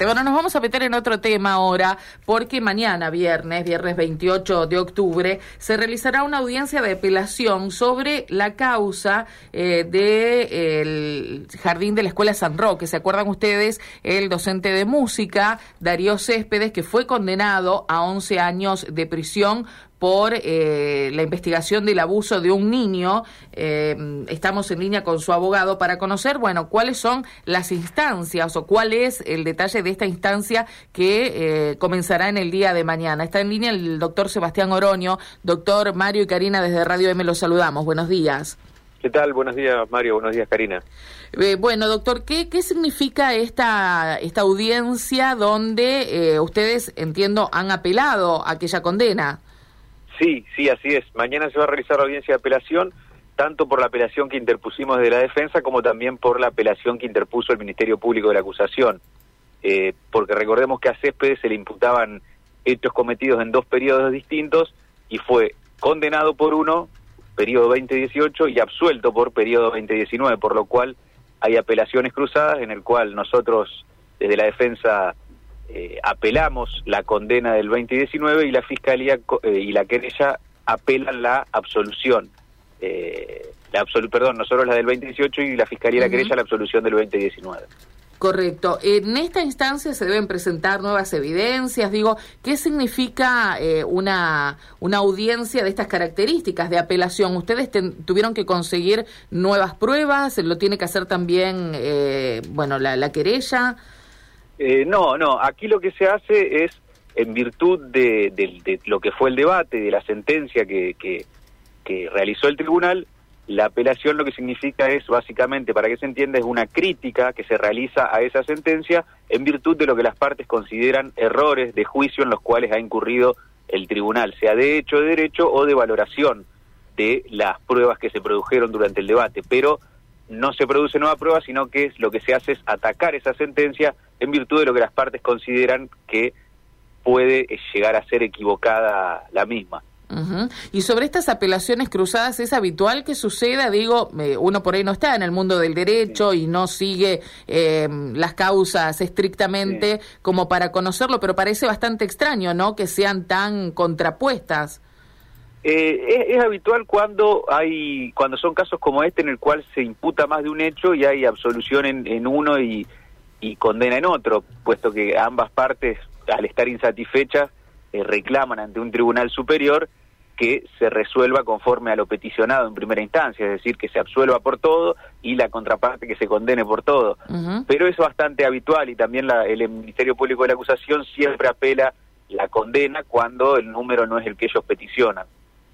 Bueno, nos vamos a meter en otro tema ahora, porque mañana, viernes, viernes 28 de octubre, se realizará una audiencia de apelación sobre la causa eh, del jardín de la Escuela San Roque. ¿Se acuerdan ustedes? El docente de música, Darío Céspedes, que fue condenado a 11 años de prisión por eh, la investigación del abuso de un niño. Eh, estamos en línea con su abogado para conocer, bueno, cuáles son las instancias o cuál es el detalle de esta instancia que eh, comenzará en el día de mañana. Está en línea el doctor Sebastián Oroño, doctor Mario y Karina desde Radio M, los saludamos. Buenos días. ¿Qué tal? Buenos días, Mario. Buenos días, Karina. bueno, doctor, ¿qué, ¿qué significa esta, esta audiencia donde ustedes, entiendo, han apelado a aquella condena? Sí, sí, así es. Mañana se va a realizar la audiencia de apelación, tanto por la apelación que interpusimos de la defensa como también por la apelación que interpuso el Ministerio Público de la acusación. Eh, porque recordemos que a Céspedes se le imputaban hechos cometidos en dos periodos distintos y fue condenado por uno, periodo 2018, y absuelto por periodo 2019, por lo cual hay apelaciones cruzadas en el cual nosotros desde la defensa eh, apelamos la condena del 2019 y la fiscalía eh, y la querella apelan la absolución. Eh, la absolu perdón, nosotros la del 2018 y la fiscalía y la querella la absolución del 2019. Correcto. En esta instancia se deben presentar nuevas evidencias. Digo, ¿qué significa una, una audiencia de estas características de apelación? ¿Ustedes tuvieron que conseguir nuevas pruebas? ¿Lo tiene que hacer también, bueno, la, la querella? Eh, no, no, aquí lo que se hace es, en virtud de, lo que fue el debate, de la sentencia que, que, realizó el tribunal, la apelación lo que significa es, básicamente, para que se entienda, es una crítica que se realiza a esa sentencia en virtud de lo que las partes consideran errores de juicio en los cuales ha incurrido el tribunal, sea de hecho, de derecho o de valoración de las pruebas que se produjeron durante el debate. Pero no se produce nueva prueba, sino que lo que se hace es atacar esa sentencia en virtud de lo que las partes consideran que puede llegar a ser equivocada la misma. Y sobre estas apelaciones cruzadas, ¿es habitual que suceda? Digo, uno por ahí no está en el mundo del derecho y no sigue em, las causas estrictamente como para conocerlo, pero parece bastante extraño, ¿no? Que sean tan contrapuestas. Eh, es, habitual cuando hay cuando son casos como este en el cual se imputa más de un hecho y hay absolución en, uno y, condena en otro, puesto que ambas partes, al estar insatisfechas, eh, reclaman ante un tribunal superior que se resuelva conforme a lo peticionado en primera instancia, es decir, que se absuelva por todo y la contraparte que se condene por todo. Pero es bastante habitual y también la, el Ministerio Público de la Acusación siempre apela la condena cuando el número no es el que ellos peticionan.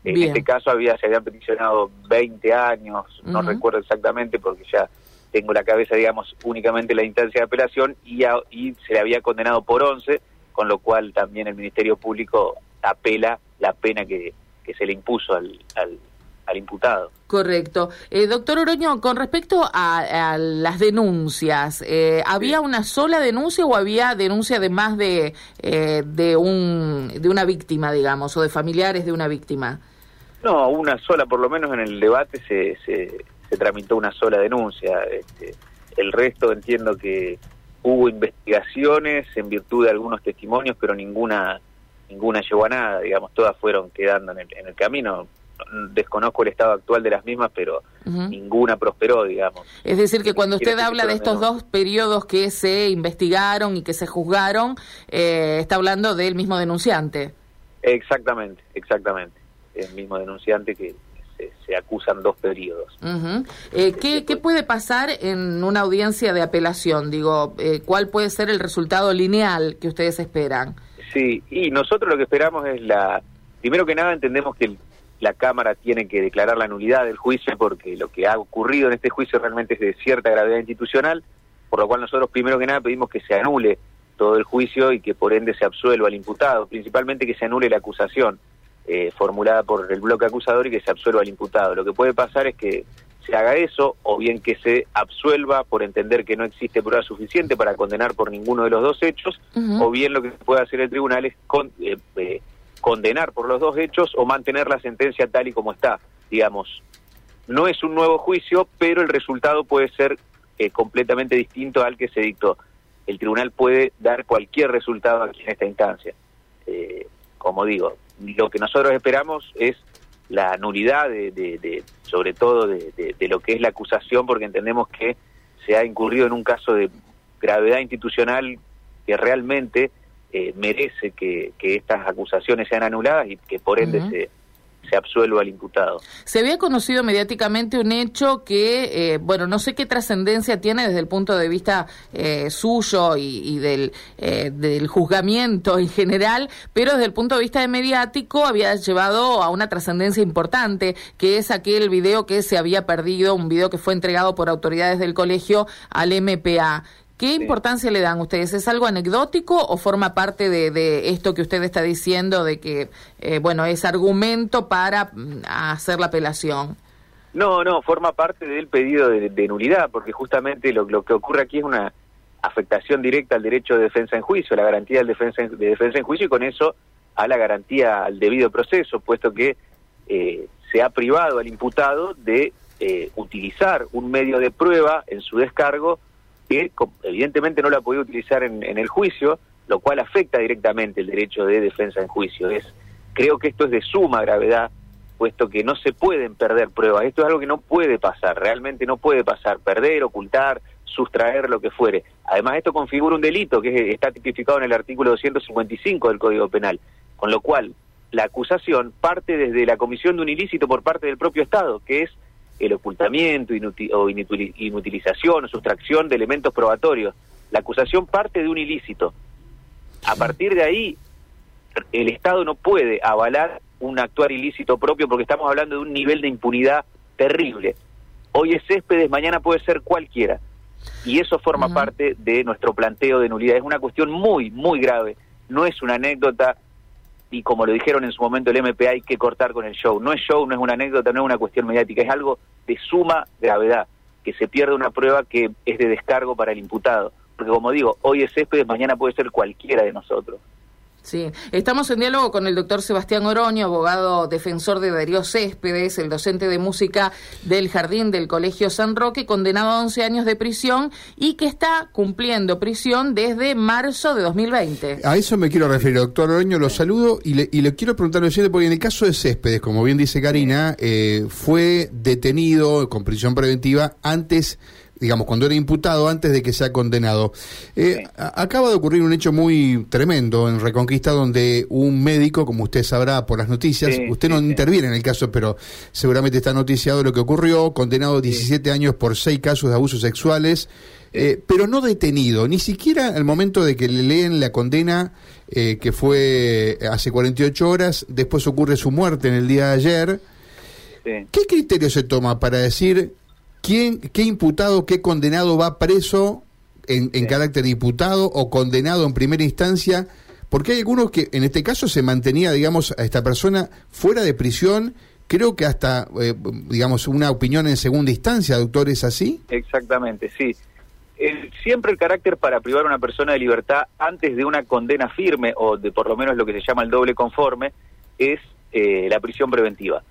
En este caso había se habían peticionado 20 años, no recuerdo exactamente porque ya tengo la cabeza, digamos, únicamente la instancia de apelación y, y se le había condenado por 11, con lo cual también el Ministerio Público apela la pena que, que se le impuso al, al, imputado. Correcto. Eh, doctor Oroño, con respecto a, las denuncias, eh, ¿había una sola denuncia o había denuncia de más de, eh, de, un, de una víctima, digamos, o de familiares de una víctima? No, una sola, por lo menos en el debate se, se, tramitó una sola denuncia. Este, el resto entiendo que hubo investigaciones en virtud de algunos testimonios, pero ninguna ninguna llegó a nada, digamos, todas fueron quedando en el, en el camino. Desconozco el estado actual de las mismas, pero ninguna prosperó, digamos. Es decir, que cuando usted habla de estos dos periodos que se investigaron y que se juzgaron, eh, está hablando del mismo denunciante. Exactamente, exactamente el mismo denunciante que se, acusan dos periodos. Eh, ¿qué, ¿qué, puede pasar en una audiencia de apelación? Digo, eh, ¿cuál puede ser el resultado lineal que ustedes esperan? Sí, y nosotros lo que esperamos es la... Primero que nada entendemos que la Cámara tiene que declarar la nulidad del juicio porque lo que ha ocurrido en este juicio realmente es de cierta gravedad institucional, por lo cual nosotros primero que nada pedimos que se anule todo el juicio y que por ende se absuelva al imputado, principalmente que se anule la acusación eh, formulada por el bloque acusador y que se absuelva al imputado. Lo que puede pasar es que se haga eso o bien que se absuelva por entender que no existe prueba suficiente para condenar por ninguno de los dos hechos, o bien lo que puede hacer el tribunal es eh, eh, condenar por los dos hechos o mantener la sentencia tal y como está. Digamos, no es un nuevo juicio, pero el resultado puede ser completamente distinto al que se dictó. el tribunal puede dar cualquier resultado aquí en esta instancia. Eh, como digo, lo que nosotros esperamos es la nulidad de, sobre todo de, lo que es la acusación, porque entendemos que se ha incurrido en un caso de gravedad institucional que realmente eh, merece que, estas acusaciones sean anuladas y que por ende se se absuelva al imputado. Se había conocido mediáticamente un hecho que, eh, bueno, no sé qué trascendencia tiene desde el punto de vista eh, suyo y, del, eh, del juzgamiento en general, pero desde el punto de vista de mediático había llevado a una trascendencia importante, que es aquel video que se había perdido, un video que fue entregado por autoridades del colegio al MPA. ¿Qué importancia le dan ustedes? ¿Es algo anecdótico o forma parte de, esto que usted está diciendo de que, eh, bueno, es argumento para mm, hacer la apelación? No, no, forma parte del pedido de, nulidad, porque justamente lo, que ocurre aquí es una afectación directa al derecho de defensa en juicio, la garantía de defensa, de defensa en juicio y con eso a la garantía al debido proceso, puesto que eh, se ha privado al imputado de eh, utilizar un medio de prueba en su descargo que evidentemente no la ha podido utilizar en, el juicio, lo cual afecta directamente el derecho de defensa en juicio. Es, creo que esto es de suma gravedad, puesto que no se pueden perder pruebas. Esto es algo que no puede pasar, realmente no puede pasar, perder, ocultar, sustraer, lo que fuere. Además, esto configura un delito que está tipificado en el artículo 255 del Código Penal, con lo cual la acusación parte desde la comisión de un ilícito por parte del propio Estado, que es el ocultamiento o inutilización o sustracción de elementos probatorios. La acusación parte de un ilícito. A partir de ahí, el Estado no puede avalar un actuar ilícito propio porque estamos hablando de un nivel de impunidad terrible. Hoy es Céspedes, mañana puede ser cualquiera. Y eso forma parte de nuestro planteo de nulidad. Es una cuestión muy, muy grave. No es una anécdota, y como lo dijeron en su momento el MP, hay que cortar con el show. No es show, no es una anécdota, no es una cuestión mediática, es algo de suma gravedad, que se pierde una prueba que es de descargo para el imputado. Porque como digo, hoy es Céspedes, mañana puede ser cualquiera de nosotros. Sí, estamos en diálogo con el doctor Sebastián Oroño, abogado defensor de Darío Céspedes, el docente de música del Jardín del Colegio San Roque, condenado a 11 años de prisión y que está cumpliendo prisión desde marzo de 2020. A eso me quiero referir, doctor Oroño, lo saludo y le, y le quiero preguntar lo siguiente, porque en el caso de Céspedes, como bien dice Karina, eh, fue detenido con prisión preventiva antes digamos, cuando era imputado antes de que sea condenado. Eh, acaba de ocurrir un hecho muy tremendo en Reconquista donde un médico, como usted sabrá por las noticias, usted no interviene en el caso, pero seguramente está noticiado lo que ocurrió, condenado 17 años por seis casos de abusos sexuales, eh, pero no detenido, ni siquiera al momento de que le leen la condena eh, que fue hace 48 horas, después ocurre su muerte en el día de ayer. ¿Qué criterio se toma para decir ¿Quién, ¿Qué imputado, qué condenado va preso en, carácter de imputado o condenado en primera instancia? Porque hay algunos que en este caso se mantenía, digamos, a esta persona fuera de prisión, creo que hasta, eh, digamos, una opinión en segunda instancia, doctor, ¿es así? Exactamente, sí. siempre el carácter para privar a una persona de libertad antes de una condena firme o de por lo menos lo que se llama el doble conforme es eh, la prisión preventiva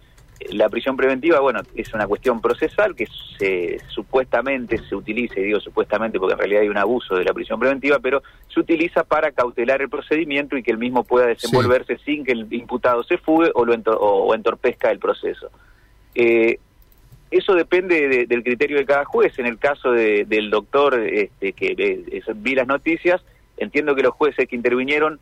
la prisión preventiva, bueno, es una cuestión procesal que se supuestamente se utiliza, y digo supuestamente porque en realidad hay un abuso de la prisión preventiva, pero se utiliza para cautelar el procedimiento y que el mismo pueda desenvolverse sin que el imputado se fugue o, lo o, entorpezca el proceso. Eh, eso depende del criterio de cada juez. En el caso del doctor este, que vi las noticias, entiendo que los jueces que intervinieron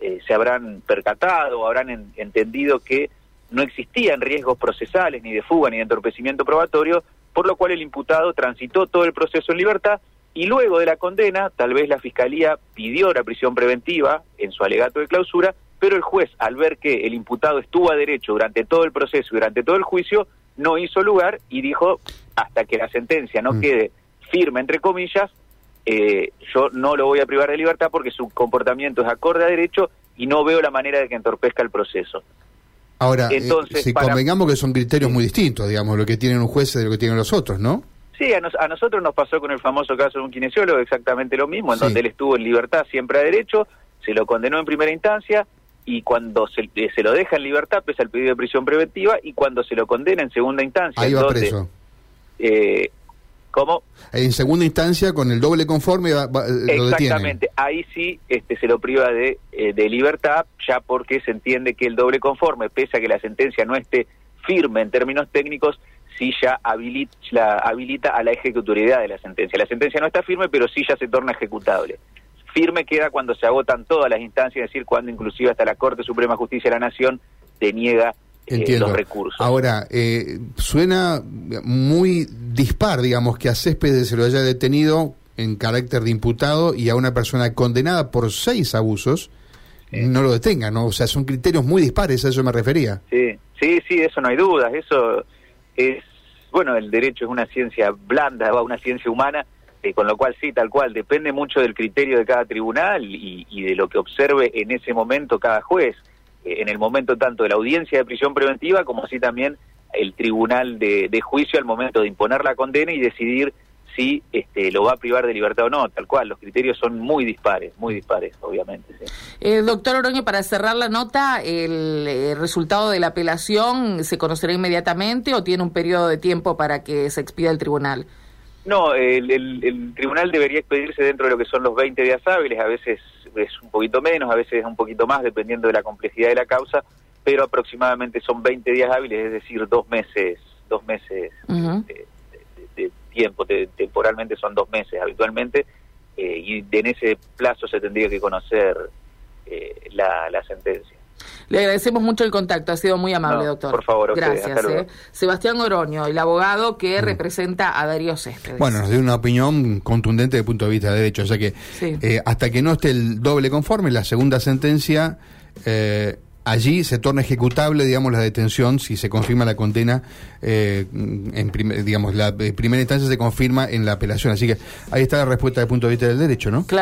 eh, se habrán percatado o habrán entendido que no existían riesgos procesales, ni de fuga, ni de entorpecimiento probatorio, por lo cual el imputado transitó todo el proceso en libertad y luego de la condena, tal vez la Fiscalía pidió la prisión preventiva en su alegato de clausura, pero el juez, al ver que el imputado estuvo a derecho durante todo el proceso y durante todo el juicio, no hizo lugar y dijo, hasta que la sentencia no mm. quede firme, entre comillas, eh, yo no lo voy a privar de libertad porque su comportamiento es acorde a derecho y no veo la manera de que entorpezca el proceso. Ahora, eh, Entonces, si convengamos que son criterios muy distintos, digamos, lo que tienen un juez de lo que tienen los otros, ¿no? Sí, a, nosotros nos pasó con el famoso caso de un kinesiólogo exactamente lo mismo, en donde él estuvo en libertad siempre a derecho, se lo condenó en primera instancia y cuando se, eh, se lo deja en libertad pese al pedido de prisión preventiva y cuando se lo condena en segunda instancia, Ahí va preso. Eh, ¿Cómo? En segunda instancia, con el doble conforme, va, va, lo Exactamente, ahí sí este, se lo priva de, eh, de libertad, ya porque se entiende que el doble conforme, pese a que la sentencia no esté firme en términos técnicos, sí ya habilita, la, habilita a la ejecutoriedad de la sentencia. La sentencia no está firme, pero sí ya se torna ejecutable. Firme queda cuando se agotan todas las instancias, es decir, cuando inclusive hasta la Corte Suprema de Justicia de la Nación deniega eh, los recursos. Ahora, eh, suena muy dispar, digamos, que a Céspedes se lo haya detenido en carácter de imputado y a una persona condenada por seis abusos no lo detenga, ¿no? O sea, son criterios muy dispares, a eso me refería. Sí, sí, sí, eso no hay dudas, eso es, bueno, el derecho es una ciencia blanda, va una ciencia humana, eh, con lo cual sí, tal cual, depende mucho del criterio de cada tribunal y, y de lo que observe en ese momento cada juez en el momento tanto de la audiencia de prisión preventiva como así también el tribunal de, juicio al momento de imponer la condena y decidir si este, lo va a privar de libertad o no, tal cual. Los criterios son muy dispares, muy dispares, obviamente. Eh, doctor Oroño, para cerrar la nota, el, el, resultado de la apelación se conocerá inmediatamente o tiene un periodo de tiempo para que se expida el tribunal? No, el, el, tribunal debería expedirse dentro de lo que son los 20 días hábiles, a veces es un poquito menos, a veces es un poquito más, dependiendo de la complejidad de la causa, pero aproximadamente son 20 días hábiles, es decir, dos meses, dos meses de, tiempo, temporalmente son dos meses habitualmente, eh, y en ese plazo se tendría que conocer eh, la, la sentencia. Le agradecemos mucho el contacto, ha sido muy amable, doctor. Por favor, gracias. Eh. Sebastián Oroño, el abogado que mm. representa a Darío Céspedes. Bueno, nos dio una opinión contundente desde el punto de vista de derecho, o sea que eh, hasta que no esté el doble conforme, la segunda sentencia. Eh, allí se torna ejecutable, digamos, la detención si se confirma la condena, eh, en digamos, la primera instancia se confirma en la apelación. Así que ahí está la respuesta desde el punto de vista del derecho, ¿no? Claro.